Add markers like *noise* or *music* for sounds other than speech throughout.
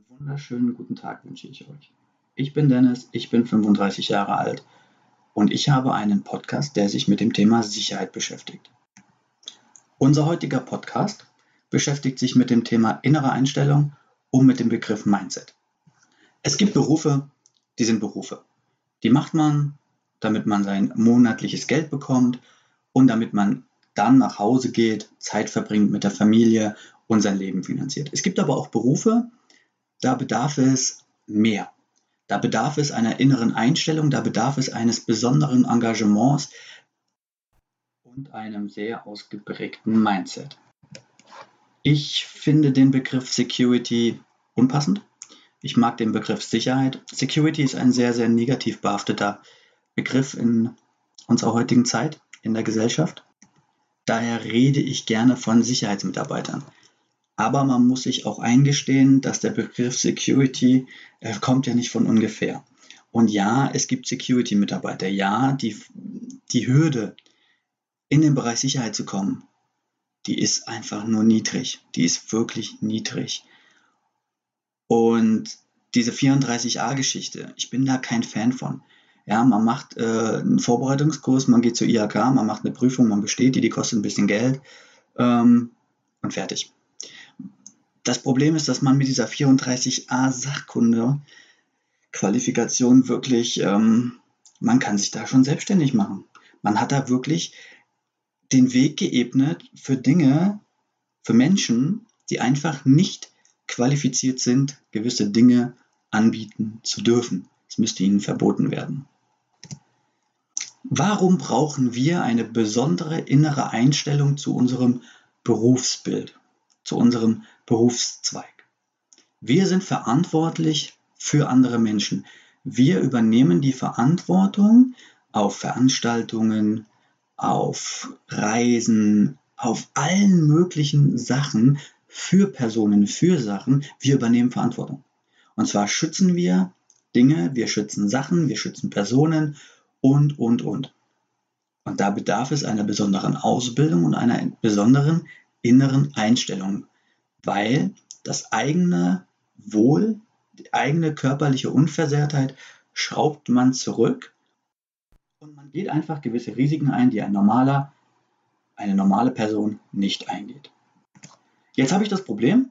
Einen wunderschönen guten Tag wünsche ich euch. Ich bin Dennis, ich bin 35 Jahre alt und ich habe einen Podcast, der sich mit dem Thema Sicherheit beschäftigt. Unser heutiger Podcast beschäftigt sich mit dem Thema innere Einstellung und mit dem Begriff Mindset. Es gibt Berufe, die sind Berufe. Die macht man, damit man sein monatliches Geld bekommt und damit man dann nach Hause geht, Zeit verbringt mit der Familie und sein Leben finanziert. Es gibt aber auch Berufe, da bedarf es mehr. Da bedarf es einer inneren Einstellung, da bedarf es eines besonderen Engagements und einem sehr ausgeprägten Mindset. Ich finde den Begriff Security unpassend. Ich mag den Begriff Sicherheit. Security ist ein sehr, sehr negativ behafteter Begriff in unserer heutigen Zeit, in der Gesellschaft. Daher rede ich gerne von Sicherheitsmitarbeitern. Aber man muss sich auch eingestehen, dass der Begriff Security äh, kommt ja nicht von ungefähr. Und ja, es gibt Security-Mitarbeiter. Ja, die, die Hürde, in den Bereich Sicherheit zu kommen, die ist einfach nur niedrig. Die ist wirklich niedrig. Und diese 34a-Geschichte, ich bin da kein Fan von. Ja, man macht äh, einen Vorbereitungskurs, man geht zur IHK, man macht eine Prüfung, man besteht die, die kostet ein bisschen Geld ähm, und fertig. Das Problem ist, dass man mit dieser 34a Sachkunde Qualifikation wirklich, ähm, man kann sich da schon selbstständig machen. Man hat da wirklich den Weg geebnet für Dinge, für Menschen, die einfach nicht qualifiziert sind, gewisse Dinge anbieten zu dürfen. Es müsste ihnen verboten werden. Warum brauchen wir eine besondere innere Einstellung zu unserem Berufsbild? zu unserem Berufszweig. Wir sind verantwortlich für andere Menschen. Wir übernehmen die Verantwortung auf Veranstaltungen, auf Reisen, auf allen möglichen Sachen für Personen, für Sachen. Wir übernehmen Verantwortung. Und zwar schützen wir Dinge, wir schützen Sachen, wir schützen Personen und, und, und. Und da bedarf es einer besonderen Ausbildung und einer besonderen inneren Einstellung, weil das eigene Wohl, die eigene körperliche Unversehrtheit schraubt man zurück und man geht einfach gewisse Risiken ein, die ein normaler, eine normale Person nicht eingeht. Jetzt habe ich das Problem,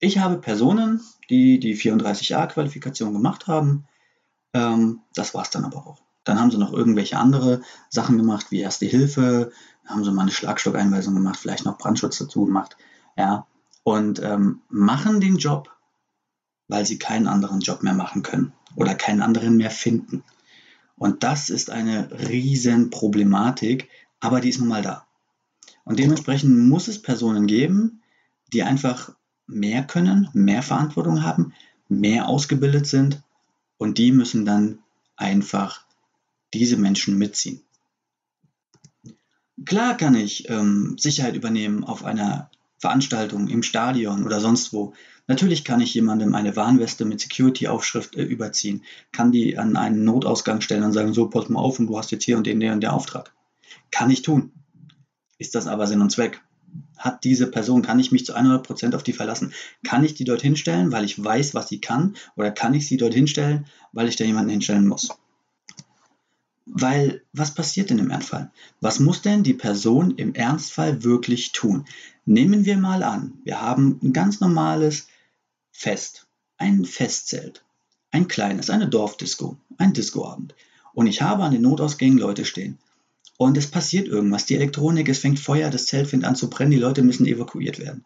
ich habe Personen, die die 34a-Qualifikation gemacht haben. Ähm, das war es dann aber auch. Dann haben sie noch irgendwelche andere Sachen gemacht, wie Erste Hilfe, haben sie mal eine Schlagstockeinweisung gemacht, vielleicht noch Brandschutz dazu gemacht, ja, und ähm, machen den Job, weil sie keinen anderen Job mehr machen können oder keinen anderen mehr finden. Und das ist eine riesen Problematik, aber die ist nun mal da. Und dementsprechend muss es Personen geben, die einfach mehr können, mehr Verantwortung haben, mehr ausgebildet sind und die müssen dann einfach diese Menschen mitziehen. Klar kann ich ähm, Sicherheit übernehmen auf einer Veranstaltung, im Stadion oder sonst wo. Natürlich kann ich jemandem eine Warnweste mit Security-Aufschrift äh, überziehen, kann die an einen Notausgang stellen und sagen, so, pass mal auf und du hast jetzt hier und den, der und der Auftrag. Kann ich tun. Ist das aber Sinn und Zweck? Hat diese Person, kann ich mich zu 100% auf die verlassen? Kann ich die dorthin stellen, weil ich weiß, was sie kann? Oder kann ich sie dorthin stellen, weil ich da jemanden hinstellen muss? Weil was passiert denn im Ernstfall? Was muss denn die Person im Ernstfall wirklich tun? Nehmen wir mal an, wir haben ein ganz normales Fest, ein Festzelt, ein kleines, eine Dorfdisco, ein Discoabend. Und ich habe an den Notausgängen Leute stehen. Und es passiert irgendwas, die Elektronik, es fängt Feuer, das Zelt fängt an zu brennen, die Leute müssen evakuiert werden.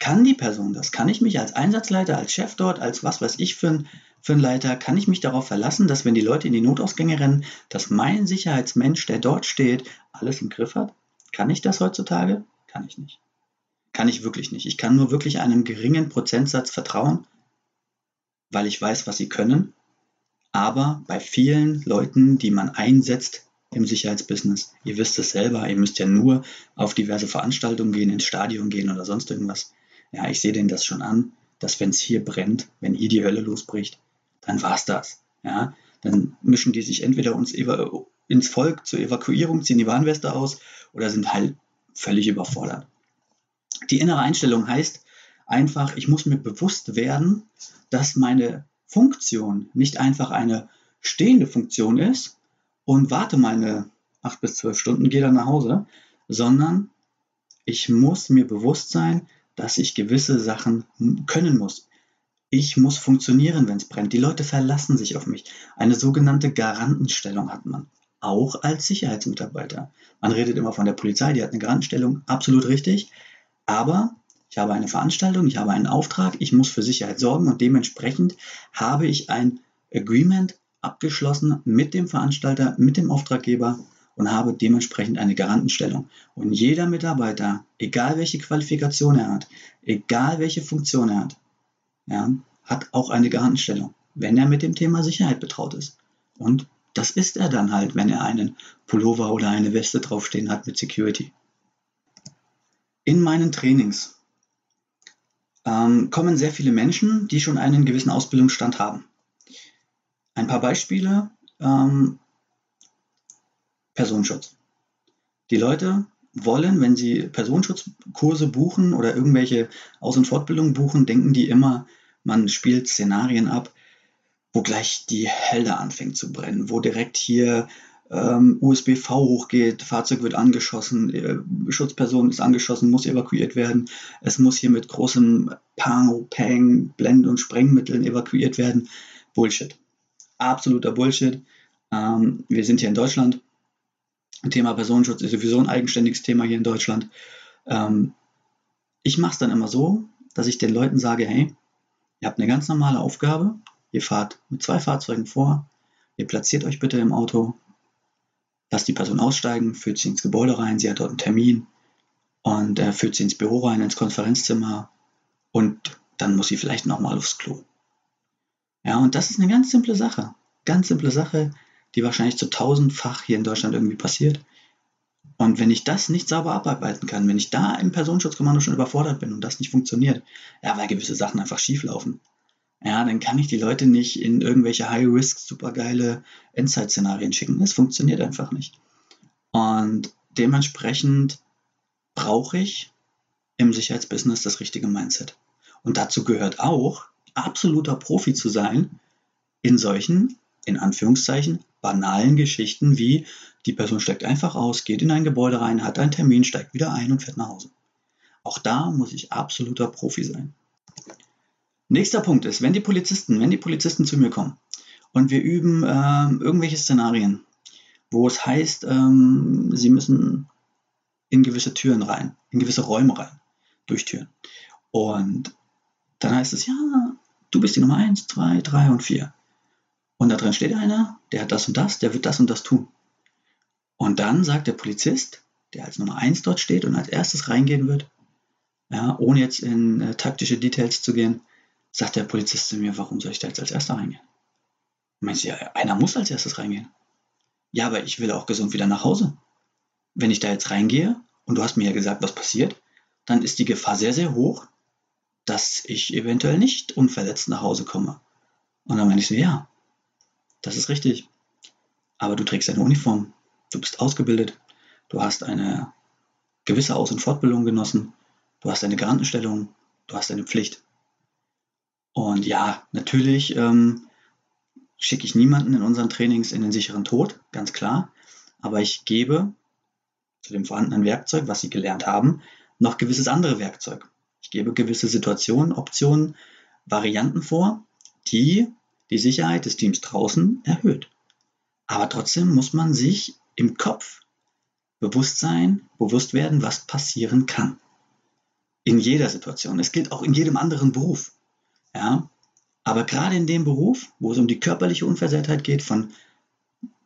Kann die Person das? Kann ich mich als Einsatzleiter, als Chef dort, als was weiß ich für ein, für ein Leiter, kann ich mich darauf verlassen, dass wenn die Leute in die Notausgänge rennen, dass mein Sicherheitsmensch, der dort steht, alles im Griff hat? Kann ich das heutzutage? Kann ich nicht. Kann ich wirklich nicht. Ich kann nur wirklich einem geringen Prozentsatz vertrauen, weil ich weiß, was sie können. Aber bei vielen Leuten, die man einsetzt im Sicherheitsbusiness, ihr wisst es selber, ihr müsst ja nur auf diverse Veranstaltungen gehen, ins Stadion gehen oder sonst irgendwas ja, ich sehe denen das schon an, dass wenn es hier brennt, wenn hier die Hölle losbricht, dann war es das. Ja, dann mischen die sich entweder uns ins Volk zur Evakuierung, ziehen die Warnweste aus oder sind halt völlig überfordert. Die innere Einstellung heißt einfach, ich muss mir bewusst werden, dass meine Funktion nicht einfach eine stehende Funktion ist und warte meine acht bis zwölf Stunden, gehe dann nach Hause, sondern ich muss mir bewusst sein, dass ich gewisse Sachen können muss. Ich muss funktionieren, wenn es brennt. Die Leute verlassen sich auf mich. Eine sogenannte Garantenstellung hat man, auch als Sicherheitsmitarbeiter. Man redet immer von der Polizei, die hat eine Garantenstellung, absolut richtig. Aber ich habe eine Veranstaltung, ich habe einen Auftrag, ich muss für Sicherheit sorgen und dementsprechend habe ich ein Agreement abgeschlossen mit dem Veranstalter, mit dem Auftraggeber und habe dementsprechend eine Garantenstellung. Und jeder Mitarbeiter, egal welche Qualifikation er hat, egal welche Funktion er hat, ja, hat auch eine Garantenstellung, wenn er mit dem Thema Sicherheit betraut ist. Und das ist er dann halt, wenn er einen Pullover oder eine Weste draufstehen hat mit Security. In meinen Trainings ähm, kommen sehr viele Menschen, die schon einen gewissen Ausbildungsstand haben. Ein paar Beispiele. Ähm, Personenschutz. Die Leute wollen, wenn sie Personenschutzkurse buchen oder irgendwelche Aus- und Fortbildungen buchen, denken die immer, man spielt Szenarien ab, wo gleich die Helle anfängt zu brennen, wo direkt hier ähm, USBV hochgeht, Fahrzeug wird angeschossen, äh, Schutzperson ist angeschossen, muss evakuiert werden, es muss hier mit großem Pang, Pang, Blend- und Sprengmitteln evakuiert werden. Bullshit. Absoluter Bullshit. Ähm, wir sind hier in Deutschland Thema Personenschutz ist sowieso ein eigenständiges Thema hier in Deutschland. Ähm, ich mache es dann immer so, dass ich den Leuten sage, hey, ihr habt eine ganz normale Aufgabe, ihr fahrt mit zwei Fahrzeugen vor, ihr platziert euch bitte im Auto, lasst die Person aussteigen, führt sie ins Gebäude rein, sie hat dort einen Termin und äh, führt sie ins Büro rein, ins Konferenzzimmer und dann muss sie vielleicht nochmal aufs Klo. Ja, und das ist eine ganz simple Sache. Ganz simple Sache, die wahrscheinlich zu tausendfach hier in Deutschland irgendwie passiert. Und wenn ich das nicht sauber abarbeiten kann, wenn ich da im Personenschutzkommando schon überfordert bin und das nicht funktioniert, ja, weil gewisse Sachen einfach schief laufen, ja, dann kann ich die Leute nicht in irgendwelche High-Risk, supergeile Endzeit-Szenarien schicken. Das funktioniert einfach nicht. Und dementsprechend brauche ich im Sicherheitsbusiness das richtige Mindset. Und dazu gehört auch, absoluter Profi zu sein in solchen, in Anführungszeichen, banalen Geschichten wie die Person steigt einfach aus, geht in ein Gebäude rein, hat einen Termin, steigt wieder ein und fährt nach Hause. Auch da muss ich absoluter Profi sein. Nächster Punkt ist, wenn die Polizisten, wenn die Polizisten zu mir kommen und wir üben ähm, irgendwelche Szenarien, wo es heißt, ähm, sie müssen in gewisse Türen rein, in gewisse Räume rein, durch Türen. Und dann heißt es, ja, du bist die Nummer 1, 2, 3 und 4. Und da drin steht einer, der hat das und das, der wird das und das tun. Und dann sagt der Polizist, der als Nummer 1 dort steht und als erstes reingehen wird, ja, ohne jetzt in äh, taktische Details zu gehen, sagt der Polizist zu mir, warum soll ich da jetzt als erster reingehen? Meinst du, ja, einer muss als erstes reingehen? Ja, aber ich will auch gesund wieder nach Hause. Wenn ich da jetzt reingehe und du hast mir ja gesagt, was passiert, dann ist die Gefahr sehr, sehr hoch, dass ich eventuell nicht unverletzt nach Hause komme. Und dann meine ich so, ja, das ist richtig. Aber du trägst eine Uniform. Du bist ausgebildet. Du hast eine gewisse Aus- und Fortbildung genossen. Du hast eine Garantenstellung. Du hast eine Pflicht. Und ja, natürlich ähm, schicke ich niemanden in unseren Trainings in den sicheren Tod, ganz klar. Aber ich gebe zu dem vorhandenen Werkzeug, was sie gelernt haben, noch gewisses andere Werkzeug. Ich gebe gewisse Situationen, Optionen, Varianten vor, die die Sicherheit des Teams draußen erhöht. Aber trotzdem muss man sich im Kopf bewusst sein, bewusst werden, was passieren kann. In jeder Situation. Es gilt auch in jedem anderen Beruf. Ja? Aber gerade in dem Beruf, wo es um die körperliche Unversehrtheit geht von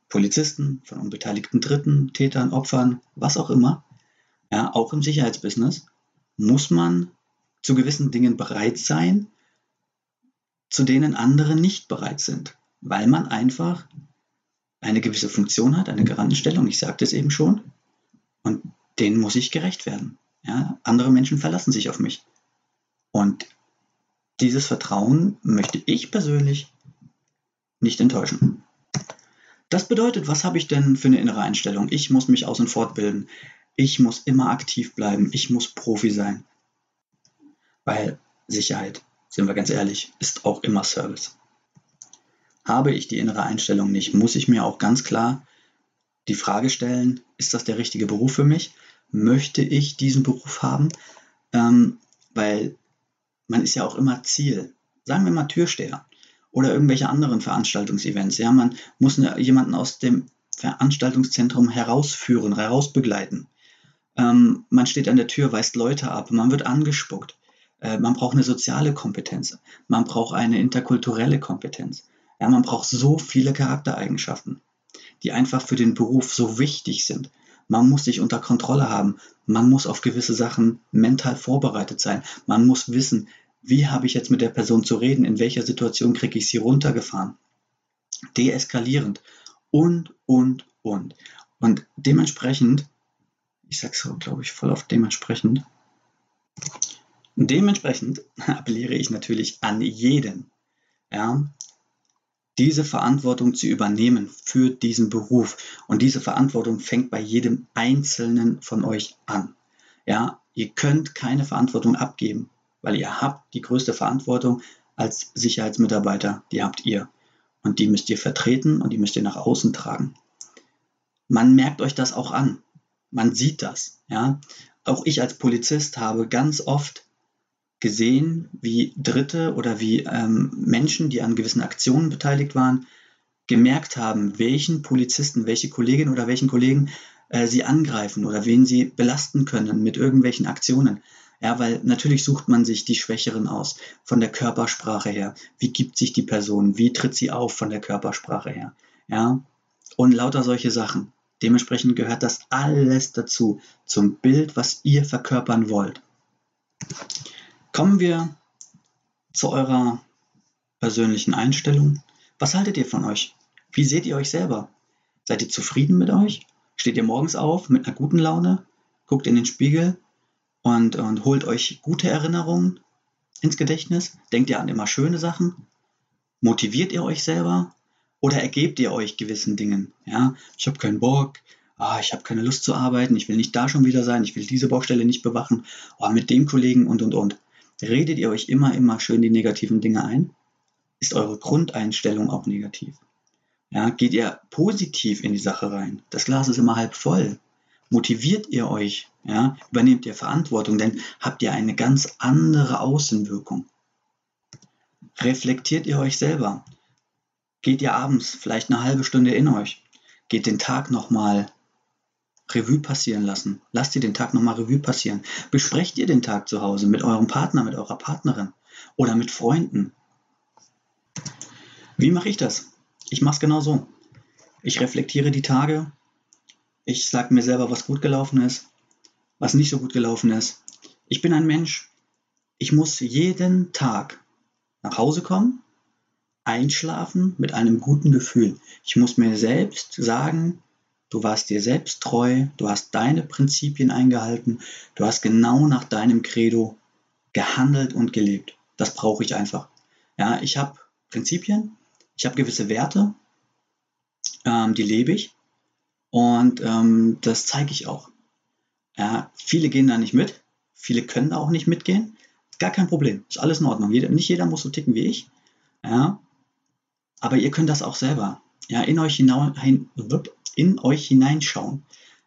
Polizisten, von unbeteiligten Dritten, Tätern, Opfern, was auch immer, ja, auch im Sicherheitsbusiness, muss man zu gewissen Dingen bereit sein, zu denen andere nicht bereit sind, weil man einfach eine gewisse Funktion hat, eine Garantenstellung, ich sagte es eben schon, und denen muss ich gerecht werden. Ja, andere Menschen verlassen sich auf mich. Und dieses Vertrauen möchte ich persönlich nicht enttäuschen. Das bedeutet, was habe ich denn für eine innere Einstellung? Ich muss mich aus und fortbilden. Ich muss immer aktiv bleiben. Ich muss Profi sein. Weil Sicherheit, sind wir ganz ehrlich, ist auch immer Service. Habe ich die innere Einstellung nicht, muss ich mir auch ganz klar die Frage stellen, ist das der richtige Beruf für mich? Möchte ich diesen Beruf haben? Ähm, weil man ist ja auch immer Ziel. Sagen wir mal Türsteher oder irgendwelche anderen Veranstaltungsevents. Ja, man muss jemanden aus dem Veranstaltungszentrum herausführen, herausbegleiten. Ähm, man steht an der Tür, weist Leute ab, man wird angespuckt. Äh, man braucht eine soziale Kompetenz, man braucht eine interkulturelle Kompetenz. Ja, man braucht so viele Charaktereigenschaften, die einfach für den Beruf so wichtig sind. Man muss sich unter Kontrolle haben, man muss auf gewisse Sachen mental vorbereitet sein, man muss wissen, wie habe ich jetzt mit der Person zu reden, in welcher Situation kriege ich sie runtergefahren, deeskalierend. Und, und, und. Und dementsprechend, ich sage so, glaube ich, voll auf dementsprechend, dementsprechend *laughs* appelliere ich natürlich an jeden, ja, diese Verantwortung zu übernehmen für diesen Beruf. Und diese Verantwortung fängt bei jedem Einzelnen von euch an. Ja, ihr könnt keine Verantwortung abgeben, weil ihr habt die größte Verantwortung als Sicherheitsmitarbeiter, die habt ihr. Und die müsst ihr vertreten und die müsst ihr nach außen tragen. Man merkt euch das auch an. Man sieht das. Ja? Auch ich als Polizist habe ganz oft gesehen, wie Dritte oder wie ähm, Menschen, die an gewissen Aktionen beteiligt waren, gemerkt haben, welchen Polizisten, welche Kolleginnen oder welchen Kollegen äh, sie angreifen oder wen sie belasten können mit irgendwelchen Aktionen. Ja, weil natürlich sucht man sich die Schwächeren aus, von der Körpersprache her. Wie gibt sich die Person? Wie tritt sie auf von der Körpersprache her? Ja, und lauter solche Sachen. Dementsprechend gehört das alles dazu, zum Bild, was ihr verkörpern wollt. Kommen wir zu eurer persönlichen Einstellung. Was haltet ihr von euch? Wie seht ihr euch selber? Seid ihr zufrieden mit euch? Steht ihr morgens auf mit einer guten Laune? Guckt in den Spiegel und, und holt euch gute Erinnerungen ins Gedächtnis? Denkt ihr an immer schöne Sachen? Motiviert ihr euch selber? Oder ergebt ihr euch gewissen Dingen? Ja, ich habe keinen Bock, ah, ich habe keine Lust zu arbeiten, ich will nicht da schon wieder sein, ich will diese Baustelle nicht bewachen, oh, mit dem Kollegen und und und. Redet ihr euch immer, immer schön die negativen Dinge ein? Ist eure Grundeinstellung auch negativ? Ja, geht ihr positiv in die Sache rein? Das Glas ist immer halb voll motiviert ihr euch, ja, übernehmt ihr Verantwortung, denn habt ihr eine ganz andere Außenwirkung. Reflektiert ihr euch selber. Geht ihr abends vielleicht eine halbe Stunde in euch. Geht den Tag nochmal Revue passieren lassen. Lasst ihr den Tag nochmal Revue passieren. Besprecht ihr den Tag zu Hause mit eurem Partner, mit eurer Partnerin oder mit Freunden. Wie mache ich das? Ich mache es genau so. Ich reflektiere die Tage, ich sage mir selber, was gut gelaufen ist, was nicht so gut gelaufen ist. Ich bin ein Mensch. Ich muss jeden Tag nach Hause kommen, einschlafen mit einem guten Gefühl. Ich muss mir selbst sagen, du warst dir selbst treu, du hast deine Prinzipien eingehalten, du hast genau nach deinem Credo gehandelt und gelebt. Das brauche ich einfach. Ja, ich habe Prinzipien, ich habe gewisse Werte, ähm, die lebe ich. Und ähm, das zeige ich auch. Ja, viele gehen da nicht mit, viele können da auch nicht mitgehen. Gar kein Problem, ist alles in Ordnung. Jeder, nicht jeder muss so ticken wie ich. Ja, aber ihr könnt das auch selber. Ja, in euch, hinein, in euch hineinschauen.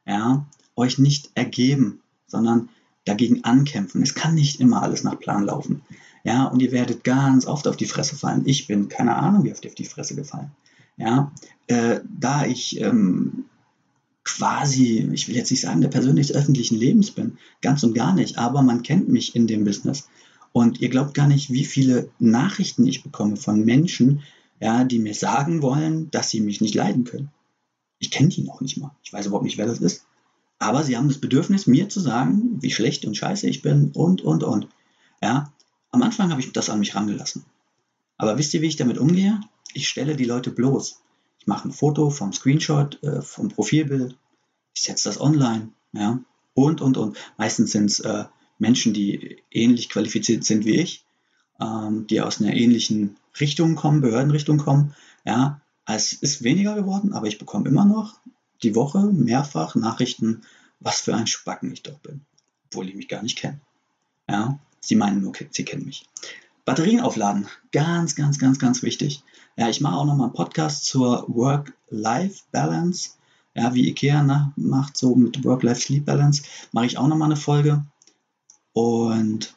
Ja, euch nicht ergeben, sondern dagegen ankämpfen. Es kann nicht immer alles nach Plan laufen. Ja, und ihr werdet ganz oft auf die Fresse fallen. Ich bin keine Ahnung, wie oft auf die Fresse gefallen. Ja, äh, da ich ähm, quasi, ich will jetzt nicht sagen, der Person des öffentlichen Lebens bin, ganz und gar nicht, aber man kennt mich in dem Business. Und ihr glaubt gar nicht, wie viele Nachrichten ich bekomme von Menschen, ja, die mir sagen wollen, dass sie mich nicht leiden können. Ich kenne die noch nicht mal. Ich weiß überhaupt nicht, wer das ist. Aber sie haben das Bedürfnis, mir zu sagen, wie schlecht und scheiße ich bin und, und, und. Ja, am Anfang habe ich das an mich rangelassen. Aber wisst ihr, wie ich damit umgehe? Ich stelle die Leute bloß. Ich mache ein Foto vom Screenshot, äh, vom Profilbild, ich setze das online, ja, und, und, und. Meistens sind es äh, Menschen, die ähnlich qualifiziert sind wie ich, ähm, die aus einer ähnlichen Richtung kommen, Behördenrichtung kommen, ja. Es ist weniger geworden, aber ich bekomme immer noch die Woche mehrfach Nachrichten, was für ein Spacken ich doch bin, obwohl die mich gar nicht kennen. Ja, Sie meinen nur, sie kennen mich. Batterien aufladen, ganz, ganz, ganz, ganz wichtig. Ja, ich mache auch nochmal einen Podcast zur Work-Life-Balance. Ja, wie Ikea ne, macht, so mit Work-Life-Sleep-Balance, mache ich auch nochmal eine Folge. Und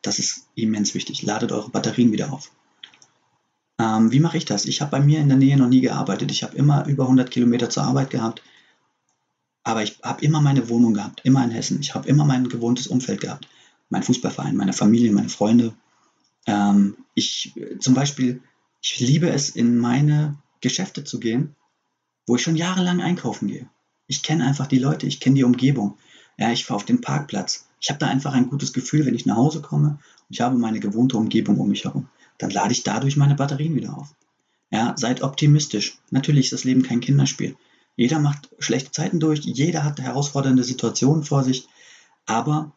das ist immens wichtig. Ladet eure Batterien wieder auf. Ähm, wie mache ich das? Ich habe bei mir in der Nähe noch nie gearbeitet. Ich habe immer über 100 Kilometer zur Arbeit gehabt. Aber ich habe immer meine Wohnung gehabt, immer in Hessen. Ich habe immer mein gewohntes Umfeld gehabt. Mein Fußballverein, meine Familie, meine Freunde. Ähm, ich zum Beispiel, ich liebe es, in meine Geschäfte zu gehen, wo ich schon jahrelang einkaufen gehe. Ich kenne einfach die Leute, ich kenne die Umgebung. Ja, ich fahre auf den Parkplatz. Ich habe da einfach ein gutes Gefühl, wenn ich nach Hause komme ich habe meine gewohnte Umgebung um mich herum. Dann lade ich dadurch meine Batterien wieder auf. Ja, seid optimistisch. Natürlich ist das Leben kein Kinderspiel. Jeder macht schlechte Zeiten durch, jeder hat herausfordernde Situationen vor sich, aber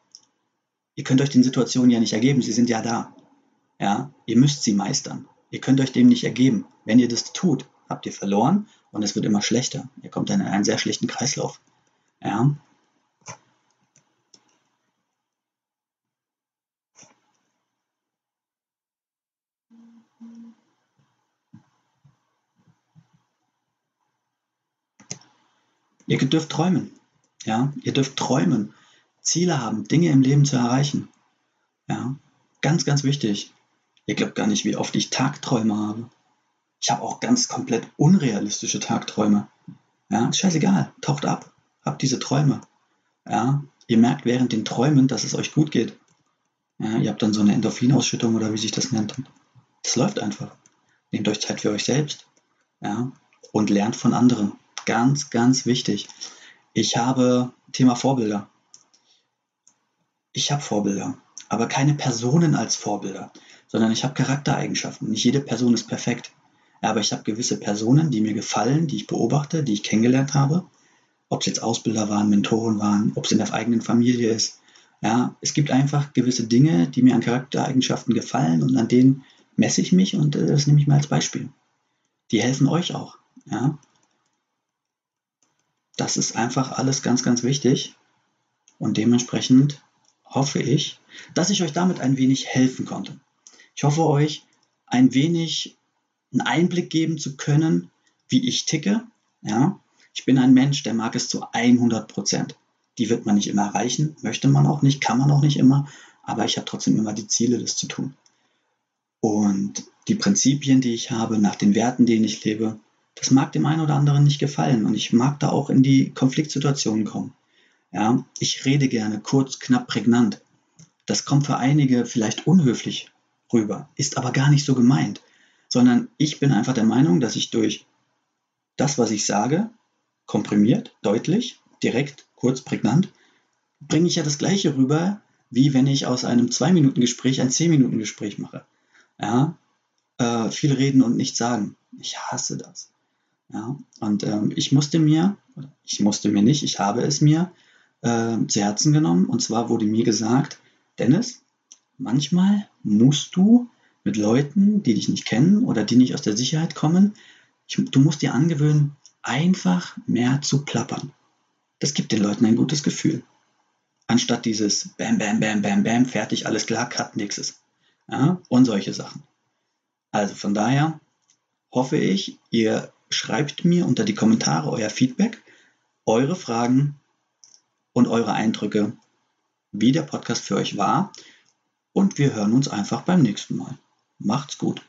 ihr könnt euch den Situationen ja nicht ergeben, sie sind ja da. Ja, ihr müsst sie meistern. Ihr könnt euch dem nicht ergeben. Wenn ihr das tut, habt ihr verloren und es wird immer schlechter. Ihr kommt dann in einen sehr schlechten Kreislauf. Ja. Ihr dürft träumen. Ja, ihr dürft träumen, Ziele haben, Dinge im Leben zu erreichen. Ja, ganz, ganz wichtig. Ihr glaubt gar nicht, wie oft ich Tagträume habe. Ich habe auch ganz komplett unrealistische Tagträume. Ja, scheißegal. Taucht ab. Habt diese Träume. Ja, ihr merkt während den Träumen, dass es euch gut geht. Ja, ihr habt dann so eine Endorphinausschüttung oder wie sich das nennt. Das läuft einfach. Nehmt euch Zeit für euch selbst. Ja, und lernt von anderen. Ganz, ganz wichtig. Ich habe Thema Vorbilder. Ich habe Vorbilder, aber keine Personen als Vorbilder, sondern ich habe Charaktereigenschaften. Nicht jede Person ist perfekt, aber ich habe gewisse Personen, die mir gefallen, die ich beobachte, die ich kennengelernt habe. Ob es jetzt Ausbilder waren, Mentoren waren, ob es in der eigenen Familie ist. Ja, es gibt einfach gewisse Dinge, die mir an Charaktereigenschaften gefallen und an denen messe ich mich und äh, das nehme ich mal als Beispiel. Die helfen euch auch. Ja? Das ist einfach alles ganz, ganz wichtig. Und dementsprechend hoffe ich, dass ich euch damit ein wenig helfen konnte. Ich hoffe euch ein wenig einen Einblick geben zu können, wie ich ticke. Ja, ich bin ein Mensch, der mag es zu 100 Prozent. Die wird man nicht immer erreichen, möchte man auch nicht, kann man auch nicht immer, aber ich habe trotzdem immer die Ziele, das zu tun. Und die Prinzipien, die ich habe, nach den Werten, denen ich lebe, das mag dem einen oder anderen nicht gefallen und ich mag da auch in die Konfliktsituationen kommen. Ja, ich rede gerne kurz, knapp, prägnant. Das kommt für einige vielleicht unhöflich rüber, ist aber gar nicht so gemeint, sondern ich bin einfach der Meinung, dass ich durch das, was ich sage, komprimiert, deutlich, direkt, kurz, prägnant, bringe ich ja das gleiche rüber, wie wenn ich aus einem 2-Minuten-Gespräch ein 10-Minuten-Gespräch mache. Ja, äh, viel reden und nichts sagen. Ich hasse das. Ja, und ähm, ich musste mir, ich musste mir nicht, ich habe es mir äh, zu Herzen genommen. Und zwar wurde mir gesagt, Dennis, manchmal musst du mit Leuten, die dich nicht kennen oder die nicht aus der Sicherheit kommen, ich, du musst dir angewöhnen, einfach mehr zu plappern. Das gibt den Leuten ein gutes Gefühl. Anstatt dieses Bam, Bam, Bam, Bam, Bam, fertig, alles klar, Cut, nächstes. Ja, und solche Sachen. Also von daher hoffe ich, ihr schreibt mir unter die Kommentare euer Feedback, eure Fragen und eure Eindrücke, wie der Podcast für euch war. Und wir hören uns einfach beim nächsten Mal. Macht's gut.